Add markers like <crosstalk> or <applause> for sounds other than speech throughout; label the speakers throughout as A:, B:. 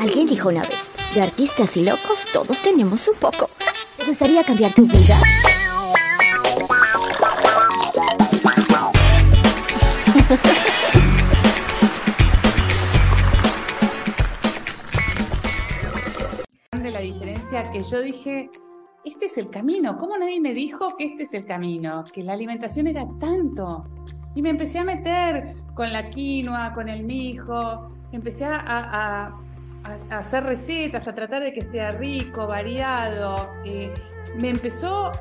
A: Alguien dijo una vez, de artistas y locos todos tenemos un poco. ¿Te gustaría cambiar tu vida?
B: de la diferencia que yo dije, este es el camino. ¿Cómo nadie me dijo que este es el camino? Que la alimentación era tanto. Y me empecé a meter con la quinoa, con el mijo, empecé a, a- a hacer recetas, a tratar de que sea rico, variado. Eh, me empezó,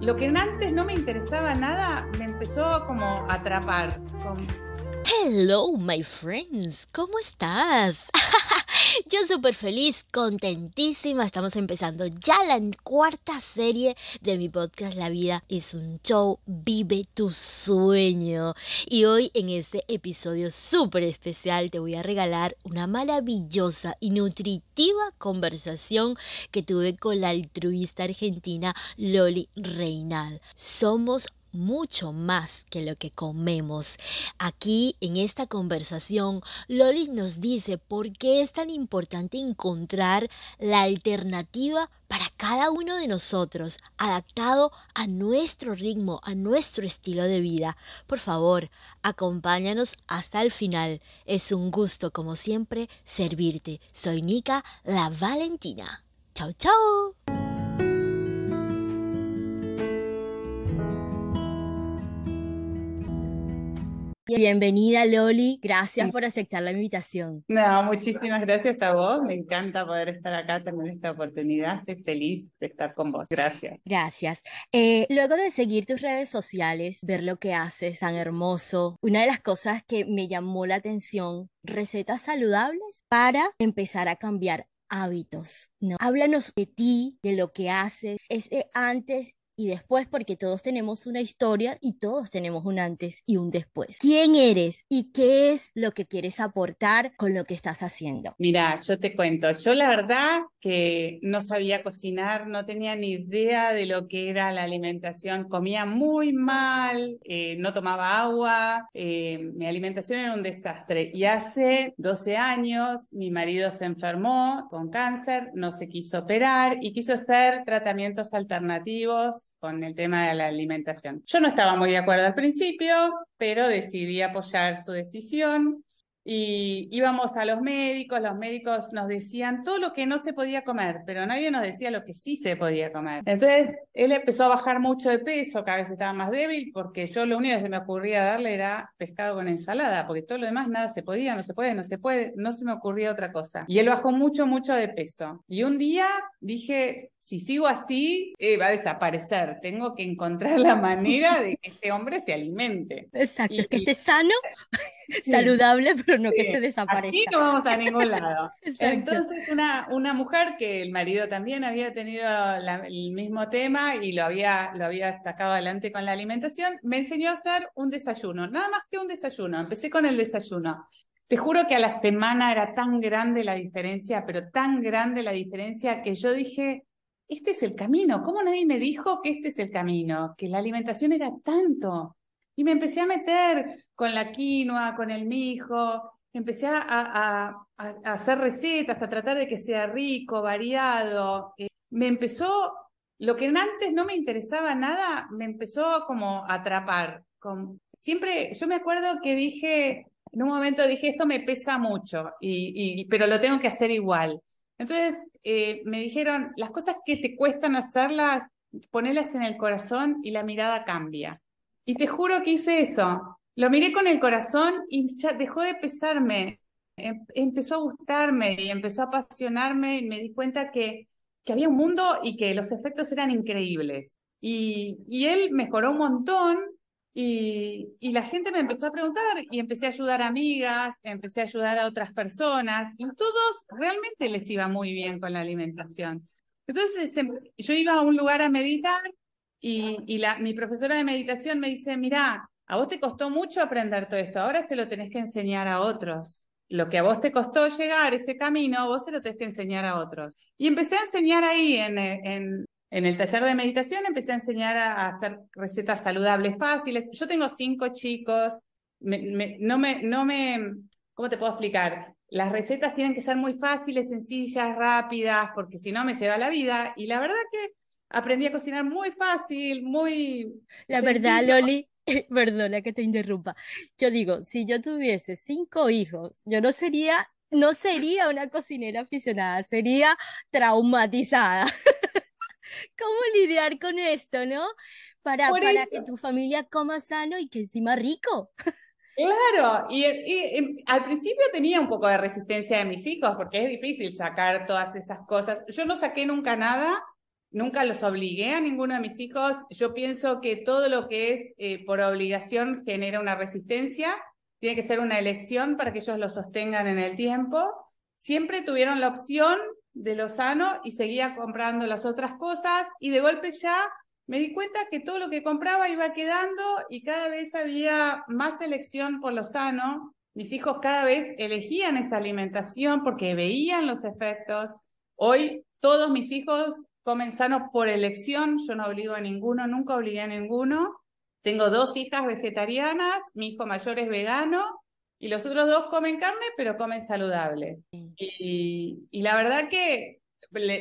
B: lo que antes no me interesaba nada, me empezó como a atrapar. Con-
A: Hello, my friends. ¿Cómo estás? <laughs> Yo súper feliz, contentísima. Estamos empezando ya la cuarta serie de mi podcast La vida es un show. Vive tu sueño. Y hoy en este episodio súper especial te voy a regalar una maravillosa y nutritiva conversación que tuve con la altruista argentina Loli Reinal. Somos mucho más que lo que comemos. Aquí en esta conversación, Loli nos dice por qué es tan importante encontrar la alternativa para cada uno de nosotros, adaptado a nuestro ritmo, a nuestro estilo de vida. Por favor, acompáñanos hasta el final. Es un gusto, como siempre, servirte. Soy Nika, la Valentina. Chao, chao. Bienvenida Loli, gracias por aceptar la invitación.
B: No, muchísimas gracias a vos. Me encanta poder estar acá, tener esta oportunidad. Estoy feliz de estar con vos. Gracias.
A: Gracias. Eh, luego de seguir tus redes sociales, ver lo que haces tan hermoso, una de las cosas que me llamó la atención, recetas saludables para empezar a cambiar hábitos, ¿no? Háblanos de ti, de lo que haces, ese antes y después, porque todos tenemos una historia y todos tenemos un antes y un después. ¿Quién eres y qué es lo que quieres aportar con lo que estás haciendo?
B: Mira, yo te cuento, yo la verdad que no sabía cocinar, no tenía ni idea de lo que era la alimentación, comía muy mal, eh, no tomaba agua, eh, mi alimentación era un desastre. Y hace 12 años mi marido se enfermó con cáncer, no se quiso operar y quiso hacer tratamientos alternativos con el tema de la alimentación. Yo no estaba muy de acuerdo al principio, pero decidí apoyar su decisión y íbamos a los médicos, los médicos nos decían todo lo que no se podía comer, pero nadie nos decía lo que sí se podía comer. Entonces él empezó a bajar mucho de peso, cada vez estaba más débil, porque yo lo único que se me ocurría darle era pescado con ensalada, porque todo lo demás nada se podía, no se puede, no se puede, no se me ocurría otra cosa. Y él bajó mucho, mucho de peso. Y un día dije, si sigo así, eh, va a desaparecer. Tengo que encontrar la manera de que este hombre se alimente.
A: Exacto,
B: Y-
A: que esté sano, <laughs>
B: Sí.
A: saludable, pero no que se desaparezca.
B: Así no vamos a ningún lado. <laughs> Entonces, una, una mujer que el marido también había tenido la- el mismo tema y lo había, lo había sacado adelante con la alimentación, me enseñó a hacer un desayuno, nada más que un desayuno. Empecé con el desayuno. Te juro que a la semana era tan grande la diferencia, pero tan grande la diferencia que yo dije, este es el camino. ¿Cómo nadie me dijo que este es el camino? Que la alimentación era tanto. Y me empecé a meter con la quinoa, con el mijo, empecé a, hacer recetas, a tratar de que sea rico, variado. Eh, me empezó, lo que antes no me interesaba nada, me empezó como a atrapar. Con- siempre, yo me acuerdo que dije, en un momento dije, esto me pesa mucho, y, y- pero lo tengo que hacer igual. Entonces eh, me dijeron, las cosas que te cuestan hacerlas, ponelas en el corazón y la mirada cambia. Y te juro que hice eso. Lo miré con el corazón y ya dejó de pesarme. Em- empezó a gustarme y empezó a apasionarme y me di cuenta que, que había un mundo y que los efectos eran increíbles. Y, y él mejoró un montón y, y la gente me empezó a preguntar y empecé a ayudar a amigas, empecé a ayudar a otras personas y todos realmente les iba muy bien con la alimentación. Entonces em- yo iba a un lugar a meditar y, y la, mi profesora de meditación me dice, mira, a vos te costó mucho aprender todo esto, ahora se lo tenés que enseñar a otros. Lo que a vos te costó llegar ese camino, vos se lo tenés que enseñar a otros. Y empecé a enseñar ahí en, en, en el taller de meditación, empecé a enseñar a, a hacer recetas saludables fáciles. Yo tengo cinco chicos, me- me- no me, no me, ¿cómo te puedo explicar? las recetas tienen que ser muy fáciles, sencillas, rápidas, porque si no me lleva la vida. Y la verdad que aprendí a cocinar muy fácil, muy...
A: La verdad, Loli, <laughs> perdona que te interrumpa. Yo digo, si yo tuviese cinco hijos, yo no sería, no sería una cocinera aficionada, sería traumatizada. <laughs> ¿Cómo lidiar con esto, no? Para, para que tu familia coma sano y que encima rico.
B: Claro, y, al principio tenía un poco de resistencia de mis hijos porque es difícil sacar todas esas cosas. Yo no saqué nunca nada, nunca los obligué a ninguno de mis hijos. Yo pienso que todo lo que es eh, por obligación genera una resistencia. Tiene que ser una elección para que ellos lo sostengan en el tiempo. Siempre tuvieron la opción de lo sano y seguía comprando las otras cosas y de golpe ya me di cuenta que todo lo que compraba iba quedando y cada vez había más elección por lo sano. Mis hijos cada vez elegían esa alimentación porque veían los efectos. Hoy todos mis hijos comen sano por elección, yo no obligo a ninguno, nunca obligué a ninguno. Tengo dos hijas vegetarianas, mi hijo mayor es vegano y los otros dos comen carne, pero comen saludables. Y, y la verdad que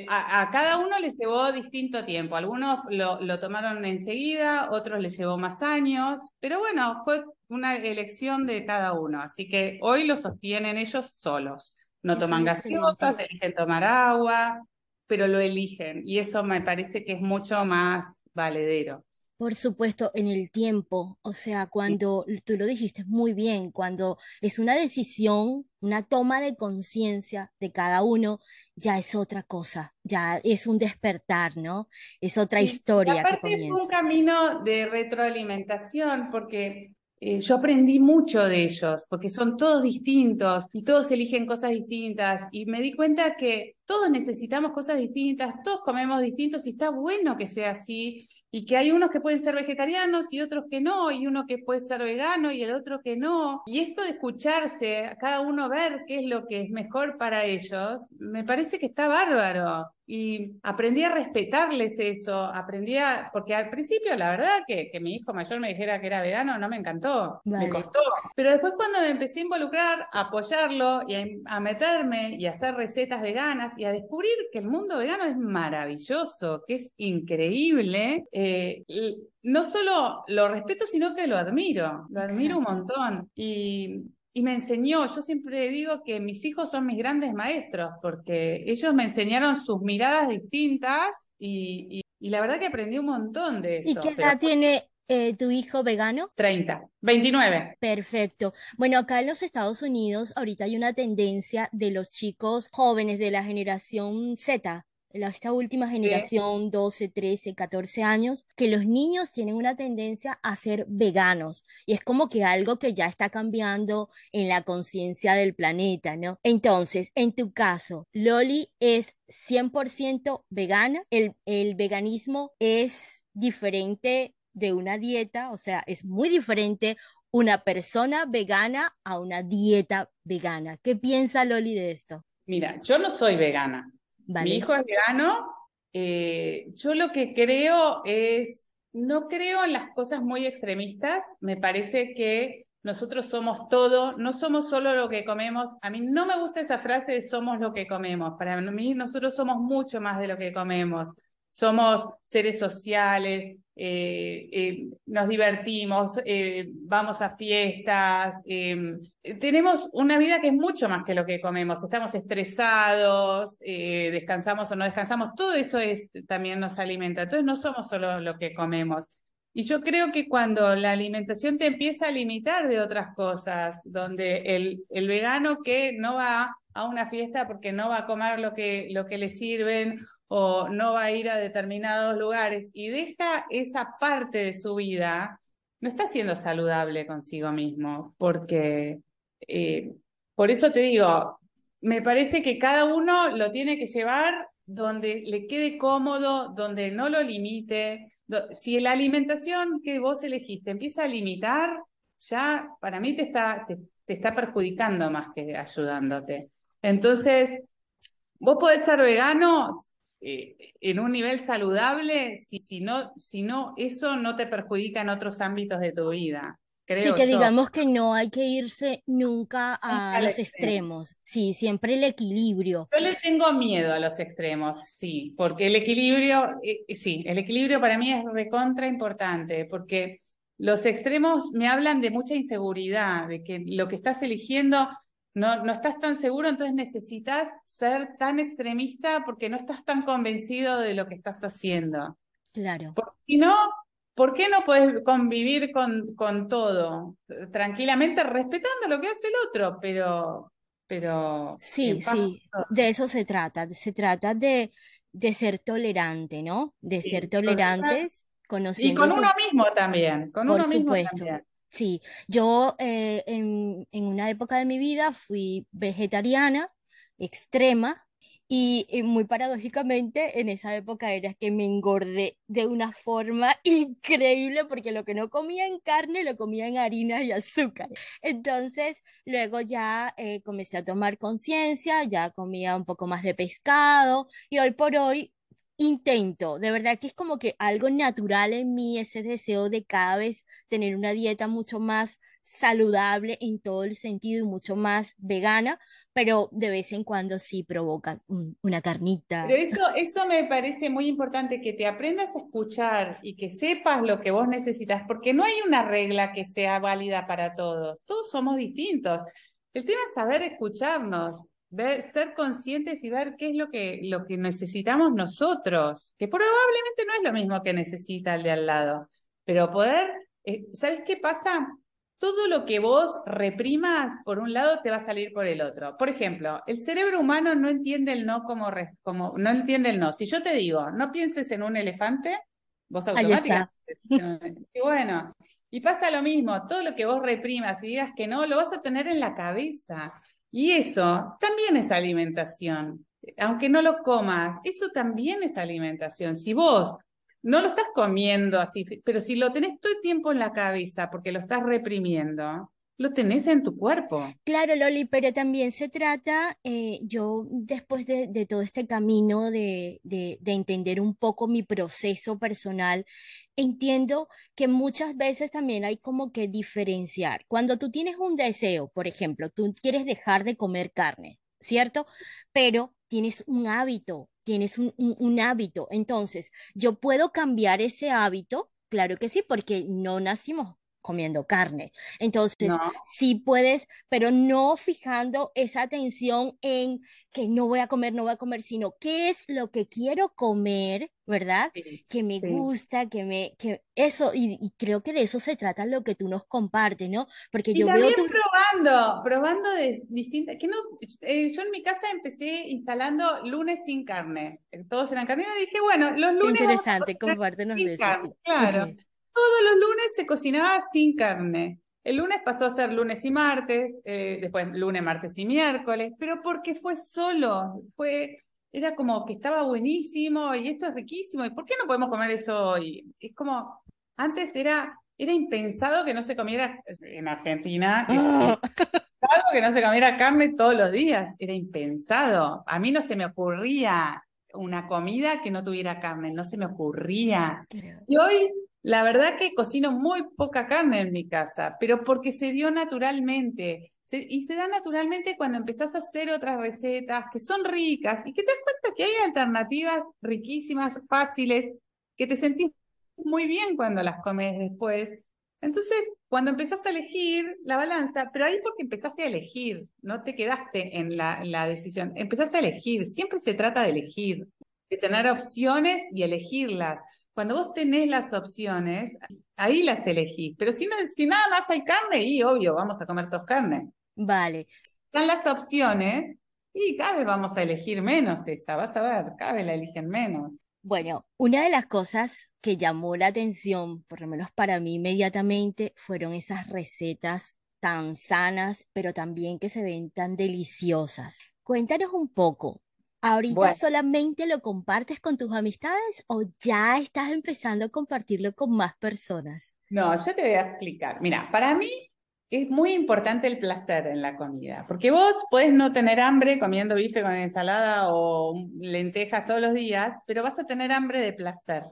B: a, cada uno les llevó distinto tiempo. Algunos lo, lo, tomaron enseguida, otros les llevó más años, pero bueno, fue una elección de cada uno. Así que hoy lo sostienen ellos solos. No toman gaseosas, eligen tomar agua, pero lo eligen. Y eso me parece que es mucho más valedero.
A: Por supuesto, en el tiempo, o sea, cuando tú lo dijiste muy bien, cuando es una decisión, una toma de conciencia de cada uno, ya es otra cosa, ya es un despertar, ¿no? Es otra historia que comienza.
B: Es un camino de retroalimentación, porque eh, yo aprendí mucho de ellos, porque son todos distintos y todos eligen cosas distintas. Y me di cuenta que todos necesitamos cosas distintas, todos comemos distintos y está bueno que sea así y que hay unos que pueden ser vegetarianos y otros que no, y uno que puede ser vegano y el otro que no. Y esto de escucharse, a cada uno ver qué es lo que es mejor para ellos, me parece que está bárbaro y aprendí a respetarles eso, aprendí a, porque al principio la verdad que, que mi hijo mayor me dijera que era vegano no me encantó, me costó, pero después cuando me empecé a involucrar, a apoyarlo y a, meterme y a hacer recetas veganas y a descubrir que el mundo vegano es maravilloso, que es increíble, eh, no solo lo respeto, sino que lo admiro, lo admiro un montón. Y y me enseñó, yo siempre digo que mis hijos son mis grandes maestros, porque ellos me enseñaron sus miradas distintas y, la verdad que aprendí un montón de eso.
A: ¿Y qué edad tiene eh, tu hijo vegano?
B: 30, 29.
A: Perfecto. Bueno, acá en los Estados Unidos ahorita hay una tendencia de los chicos jóvenes de la generación Z, esta última generación, 12, 13, 14 años, que los niños tienen una tendencia a ser veganos. Y es como que algo que ya está cambiando en la conciencia del planeta, ¿no? Entonces, en tu caso, Loli es 100% vegana. El, el veganismo es diferente de una dieta, o sea, es muy diferente una persona vegana a una dieta vegana. ¿Qué piensa Loli de esto?
B: Mira, yo no soy vegana, mi hijo es vegano. Eh, yo lo que creo es, no creo en las cosas muy extremistas. Me parece que nosotros somos todo, no somos solo lo que comemos. A mí no me gusta esa frase de somos lo que comemos. Para mí nosotros somos mucho más de lo que comemos somos seres sociales, eh, eh, nos divertimos, eh, vamos a fiestas, em, tenemos una vida que es mucho más que lo que comemos, estamos estresados, descansamos o no descansamos, todo eso es, también nos alimenta, entonces no somos solo lo que comemos. Y yo creo que cuando la alimentación te empieza a limitar de otras cosas, donde el, el vegano que no va a una fiesta porque no va a comer lo que, lo que le sirven o no va a ir a determinados lugares y deja esa parte de su vida, no está siendo saludable consigo mismo, porque eh, por eso te digo, me parece que cada uno lo tiene que llevar donde le quede cómodo, donde no lo limite. Si la alimentación que vos elegiste empieza a limitar, ya para mí te está, te está perjudicando más que ayudándote. Entonces, vos podés ser vegano eh, en un nivel saludable si, si, no, si no, eso no te perjudica en otros ámbitos de tu vida. sí,
A: que digamos que no hay que irse nunca a los extremos. Sí, siempre el equilibrio.
B: Yo le tengo miedo a los extremos, sí, porque el equilibrio, eh, eh, sí, el equilibrio para mí es recontra importante, porque los extremos me hablan de mucha inseguridad, de que lo que estás eligiendo no, no estás tan seguro, entonces necesitas ser tan extremista porque no estás tan convencido de lo que estás haciendo.
A: Claro.
B: Porque si no, ¿por qué no puedes convivir con, con todo? Tranquilamente, respetando lo que hace el otro, pero... pero
A: sí, sí, de eso se trata. Se trata de, de ser tolerante, ¿no? De ser tolerantes,
B: conociendo. Y con uno mismo también, con
A: Por
B: uno
A: supuesto.
B: mismo también.
A: Sí, yo eh, en, una época de mi vida fui vegetariana extrema y, muy paradójicamente en esa época era que me engordé de una forma <laughs> increíble porque lo que no comía en carne lo comía en harina y azúcar. Entonces luego ya eh, comencé a tomar conciencia, ya comía un poco más de pescado y hoy por hoy intento, de verdad que es como que algo natural en mí, ese deseo de cada vez tener una dieta mucho más saludable en todo el sentido y mucho más vegana, pero de vez en cuando sí provoca una carnita.
B: Pero eso, eso me parece muy importante, que te aprendas a escuchar y que sepas lo que vos necesitas, porque no hay una regla que sea válida para todos, todos somos distintos. El tema es saber escucharnos, ver, ser conscientes y ver qué es lo que, lo que necesitamos nosotros, que probablemente no es lo mismo que necesita el de al lado, pero poder, eh, ¿sabes qué pasa? todo lo que vos reprimas por un lado te va a salir por el otro. Por ejemplo, el cerebro humano no entiende el no como, como no entiende el no. Si yo te digo, no pienses en un elefante, vos automáticamente. <laughs> Y bueno, y pasa lo mismo, todo lo que vos reprimas y digas que no, lo vas a tener en la cabeza. Y eso también es alimentación. Aunque no lo comas, eso también es alimentación. Si vos no lo estás comiendo así, pero si lo tenés todo el tiempo en la cabeza porque lo estás reprimiendo, lo tenés en tu cuerpo.
A: Claro, Loli, pero también se trata, eh, yo después de, todo este camino de, de, entender un poco mi proceso personal, entiendo que muchas veces también hay como que diferenciar. Cuando tú tienes un deseo, por ejemplo, tú quieres dejar de comer carne, ¿cierto? Pero tienes un hábito tienes un, hábito. Entonces, yo puedo cambiar ese hábito, claro que sí, porque no nacimos comiendo carne. Entonces, sí puedes, pero no fijando esa atención en que no voy a comer, no voy a comer, sino qué es lo que quiero comer, ¿verdad? que me gusta, que me, que eso, y, creo que de eso se trata lo que tú nos compartes, ¿no? Porque yo veo
B: tu... probando, probando de distintas, que no, eh, yo en mi casa empecé instalando lunes sin carne, todos eran carne, y me dije, bueno, los lunes...
A: Interesante, compártenos de
B: eso. Claro todos los lunes se cocinaba sin carne. El lunes pasó a ser lunes y martes, eh, después lunes, martes y miércoles, pero porque fue solo, fue, era como que estaba buenísimo y esto es riquísimo, ¿y por qué no podemos comer eso hoy? Es como, antes era, era impensado que no se comiera, en Argentina, ah. <laughs> que no se comiera carne todos los días, era impensado. A mí no se me ocurría una comida que no tuviera carne, no se me ocurría. Y hoy la verdad que cocino muy poca carne en mi casa, pero porque se dio naturalmente. y se da naturalmente cuando empezás a hacer otras recetas que son ricas y que te das cuenta que hay alternativas riquísimas, fáciles, que te sentís muy bien cuando las comes después. Entonces, cuando empezás a elegir la balanza, pero ahí porque empezaste a elegir, no te quedaste en la, decisión, empezás a elegir, siempre se trata de elegir, de tener opciones y elegirlas cuando vos tenés las opciones, ahí las elegís. Pero si, si nada más hay carne, y obvio, vamos a comer todos carne.
A: Vale.
B: Están las opciones y cada vez vamos a elegir menos esa, vas a ver, cada vez la eligen menos.
A: Bueno, una de las cosas que llamó la atención, por lo menos para mí inmediatamente, fueron esas recetas tan sanas, pero también que se ven tan deliciosas. Cuéntanos un poco, ¿Ahorita solamente lo compartes con tus amistades o ya estás empezando a compartirlo con más personas?
B: No, yo te voy a explicar. Mira, para mí es muy importante el placer en la comida, porque vos podés no tener hambre comiendo bife con ensalada o lentejas todos los días, pero vas a tener hambre de placer.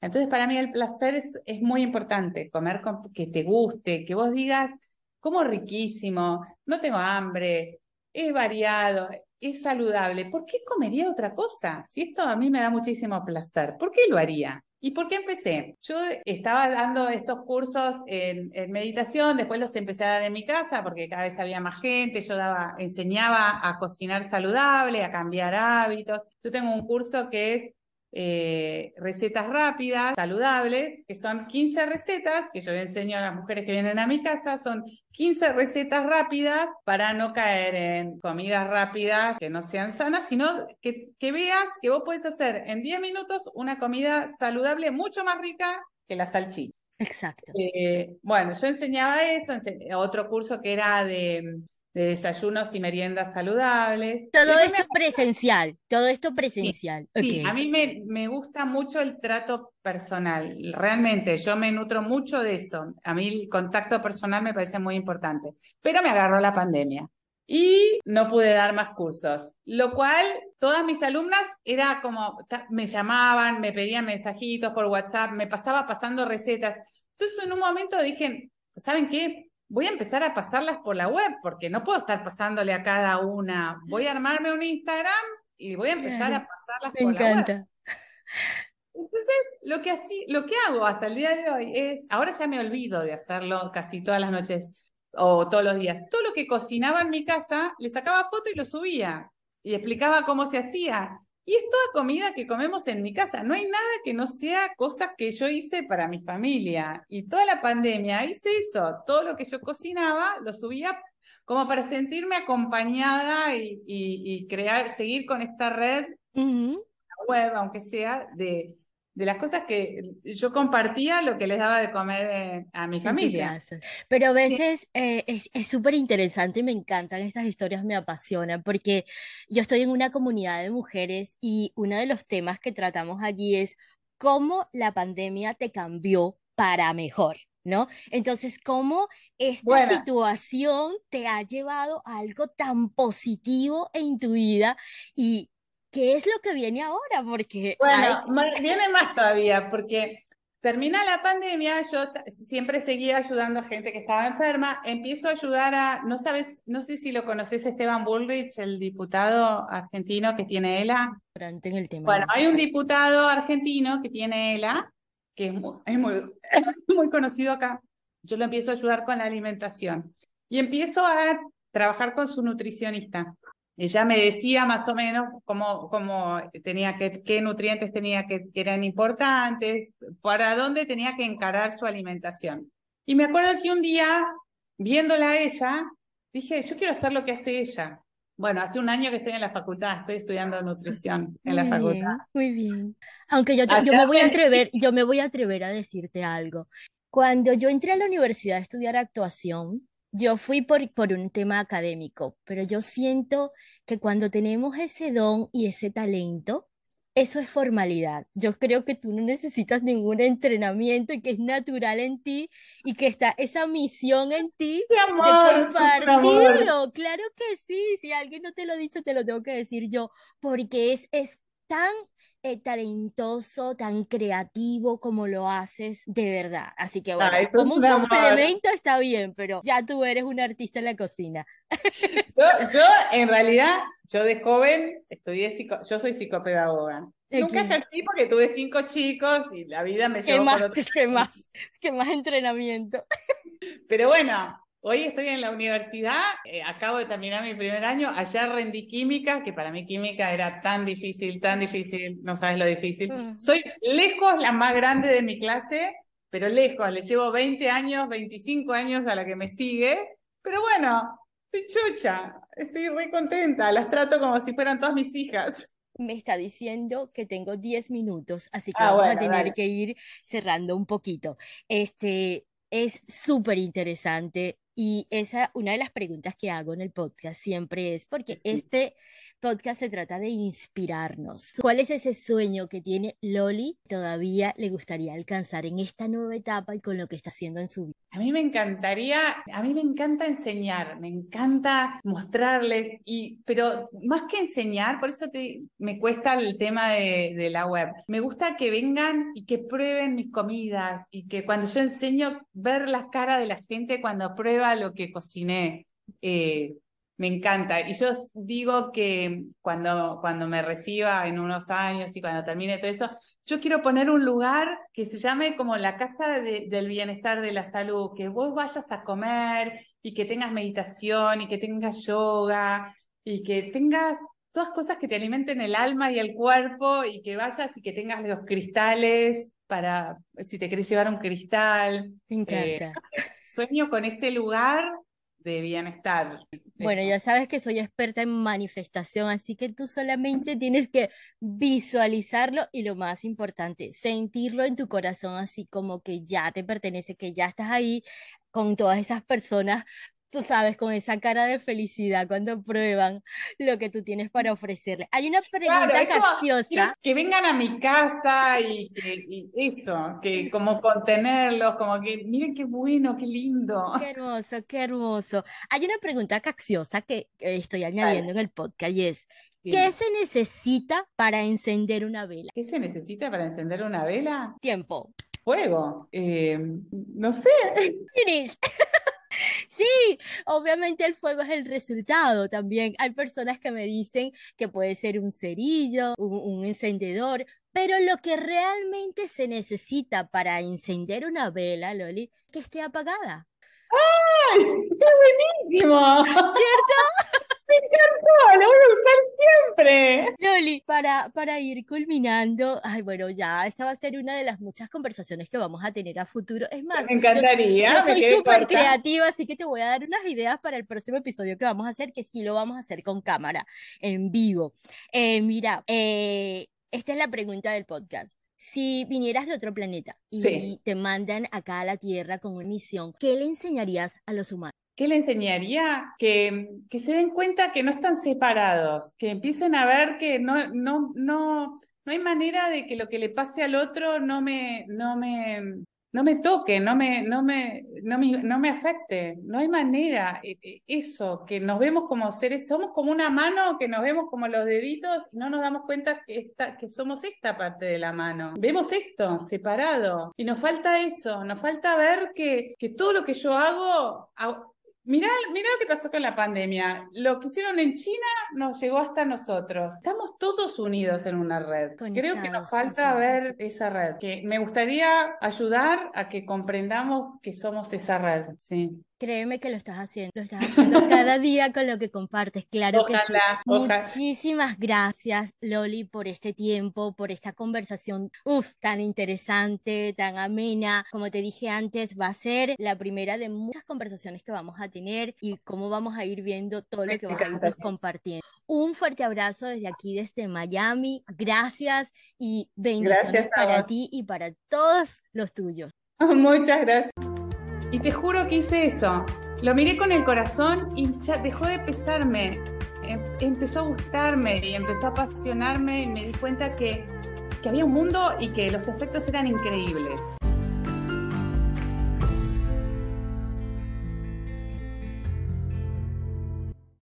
B: Entonces, para mí el placer es, es muy importante, comer con, que te guste, que vos digas, como riquísimo, no tengo hambre, es variado, es saludable. ¿Por qué comería otra cosa? Si esto a mí me da muchísimo placer, ¿por qué lo haría? ¿Y por qué empecé? Yo estaba dando estos cursos en, meditación, después los empecé a dar en mi casa porque cada vez había más gente, yo daba, enseñaba a cocinar saludable, a cambiar hábitos. Yo tengo un curso que es eh, recetas rápidas, saludables, que son 15 recetas que yo le enseño a las mujeres que vienen a mi casa, son 15 recetas rápidas para no caer en comidas rápidas que no sean sanas, sino que, que veas que vos puedes hacer en 10 minutos una comida saludable mucho más rica que la salchicha.
A: Exacto.
B: Eh, bueno, yo enseñaba eso, otro curso que era de de desayunos y meriendas saludables.
A: Todo esto presencial, todo esto presencial.
B: Sí, a mí me, me, gusta mucho el trato personal, realmente, yo me nutro mucho de eso. A mí el contacto personal me parece muy importante, pero me agarró la pandemia y no pude dar más cursos, lo cual todas mis alumnas era como, me llamaban, me pedían mensajitos por WhatsApp, me pasaba pasando recetas. Entonces en un momento dije, ¿saben qué? Voy a empezar a pasarlas por la web, porque no puedo estar pasándole a cada una. Voy a armarme un Instagram y voy a empezar a pasarlas por la web. Entonces, lo que, así, lo que hago hasta el día de hoy es, ahora ya me olvido de hacerlo casi todas las noches o todos los días. Todo lo que cocinaba en mi casa, le sacaba foto y lo subía y explicaba cómo se hacía. Y es toda comida que comemos en mi casa. No hay nada que no sea cosas que yo hice para mi familia. Y toda la pandemia hice eso. Todo lo que yo cocinaba lo subía como para sentirme acompañada y, crear, seguir con esta red web, aunque sea de, de las cosas que yo compartía lo que les daba de comer eh, a mi familia.
A: Pero a veces eh, es súper interesante y me encantan estas historias, me apasionan, porque yo estoy en una comunidad de mujeres y uno de los temas que tratamos allí es cómo la pandemia te cambió para mejor. ¿No? Entonces, ¿cómo esta situación te ha llevado a algo tan positivo en tu vida y ¿qué es lo que viene ahora? Porque
B: bueno, viene más todavía, porque termina la pandemia, yo siempre seguía ayudando a gente que estaba enferma, empiezo a ayudar a, no sabes, no sé si lo conoces, Esteban Bullrich, el diputado argentino que tiene ELA.
A: En el tema
B: bueno, hay un diputado argentino que tiene ELA, que es muy, es muy, <coughs> muy conocido acá. Yo lo empiezo a ayudar con la alimentación y empiezo a trabajar con su nutricionista. Ella me decía más o menos cómo, cómo tenía que, qué nutrientes tenía que, eran importantes, para dónde tenía que encarar su alimentación. Y me acuerdo que un día, viéndola a ella, dije, yo quiero hacer lo que hace ella. Bueno, hace un año que estoy en la facultad, estoy estudiando nutrición en la facultad.
A: muy bien. Aunque yo, yo, me voy a atrever, yo me voy a atrever a decirte algo. Cuando yo entré a la universidad a estudiar actuación, yo fui por, por un tema académico, pero yo siento que cuando tenemos ese don y ese talento, eso es formalidad. Yo creo que tú no necesitas ningún entrenamiento y que es natural en ti y que está esa misión en ti
B: de compartirlo.
A: Claro que sí, si alguien no te lo ha dicho, te lo tengo que decir yo, porque es, es tan eh, talentoso, tan creativo como lo haces de verdad. Así que bueno, como un complemento está bien, pero ya tú eres un artista en la cocina. <laughs>
B: Yo, en realidad, yo de joven estudié, yo soy psicopedagoga. Nunca ejercí porque tuve cinco chicos y la vida me llevó
A: más,
B: por
A: ¿Qué más? ¿Qué más entrenamiento?
B: Pero bueno, Hoy estoy en la universidad, eh, acabo de terminar mi primer año, ayer rendí química, que para mí química era tan difícil, tan difícil, no sabes lo difícil. Mm. Soy lejos la más grande de mi clase, pero lejos, le llevo 20 años, 25 años a la que me sigue, pero bueno, estoy chucha, estoy muy contenta, las trato como si fueran todas mis hijas
A: me está diciendo que tengo 10 minutos, así que ah, vamos a tener que ir cerrando un poquito. Este es súper interesante y esa, una de las preguntas que hago en el podcast siempre es, porque este podcast se trata de inspirarnos. ¿Cuál es ese sueño que tiene Loli todavía le gustaría alcanzar en esta nueva etapa y con lo que está haciendo en su vida?
B: A mí me encantaría, a mí me encanta enseñar, me encanta mostrarles, y, pero más que enseñar, por eso me cuesta el tema de, la web. Me gusta que vengan y que prueben mis comidas y que cuando yo enseño, ver la cara de la gente cuando prueba lo que cociné. Eh, me encanta. Y yo digo que cuando, cuando me reciba en unos años y cuando termine todo eso, yo quiero poner un lugar que se llame como la casa del bienestar de la salud, que vos vayas a comer y que tengas meditación y que tengas yoga y que tengas todas cosas que te alimenten el alma y el cuerpo y que vayas y que tengas los cristales para, si te querés llevar un cristal.
A: Me encanta.
B: Eh, sueño con ese lugar de bienestar.
A: Bueno, ya sabes que soy experta en manifestación, así que tú solamente tienes que visualizarlo y lo más importante, sentirlo en tu corazón, así como que ya te pertenece, que ya estás ahí con todas esas personas tú sabes, con esa cara de felicidad cuando prueban lo que tú tienes para ofrecerle. Hay una pregunta capciosa.
B: Que vengan a mi casa y, que, eso, que como contenerlos, como que miren qué bueno, qué lindo.
A: Qué hermoso, qué hermoso. Hay una pregunta capciosa que estoy añadiendo en el podcast y es, ¿Qué se necesita para encender una vela?
B: ¿Qué se necesita para encender una vela?
A: Tiempo.
B: Fuego. Eh, no sé.
A: Finish. <laughs> Sí, obviamente el fuego es el resultado también. Hay personas que me dicen que puede ser un cerillo, un, encendedor, pero lo que realmente se necesita para encender una vela, Loli, que esté apagada.
B: ¡Ay! ¡Qué buenísimo! <laughs>
A: ¿Cierto?
B: Me encantó, lo voy a usar siempre.
A: Loli, para, para ir culminando, ay, bueno, ya, esta va a ser una de las muchas conversaciones que vamos a tener a futuro. Es más,
B: me encantaría.
A: Yo, soy súper creativa, así que te voy a dar unas ideas para el próximo episodio que vamos a hacer, que sí lo vamos a hacer con cámara, en vivo. Eh, mira, eh, esta es la pregunta del podcast. Si vinieras de otro planeta y te mandan acá a la Tierra con una misión, ¿qué le enseñarías a los humanos?
B: ¿Qué le enseñaría? Que, que se den cuenta que no están separados, que empiecen a ver que no, no, no, no hay manera de que lo que le pase al otro no me, no me, no me toque, no me, no me, no me, no me afecte. No hay manera. E, e, eso, que nos vemos como seres, somos como una mano, que nos vemos como los deditos y no nos damos cuenta que, que somos esta parte de la mano. Vemos esto separado. Y nos falta eso, nos falta ver que, que todo lo que yo hago, Mirá, mirá lo que pasó con la pandemia. Lo que hicieron en China nos llegó hasta nosotros. Estamos todos unidos en una red. Creo que nos falta ver esa red. Que me gustaría ayudar a que comprendamos que somos esa red. Sí.
A: Créeme que lo estás haciendo, lo estás haciendo cada <laughs> día con lo que compartes, claro que sí. Muchísimas gracias, Loli, por este tiempo, por esta conversación, uf, tan interesante, tan amena. Como te dije antes, va a ser la primera de muchas conversaciones que vamos a tener y cómo vamos a ir viendo todo lo que vamos compartiendo. Un fuerte abrazo desde aquí, desde Miami. Gracias y bendiciones para ti y para todos los tuyos. <laughs>
B: Muchas gracias. Y te juro que hice eso. Lo miré con el corazón y ya dejó de pesarme. Em, empezó a gustarme y empezó a apasionarme y me di cuenta que, que había un mundo y que los efectos eran increíbles.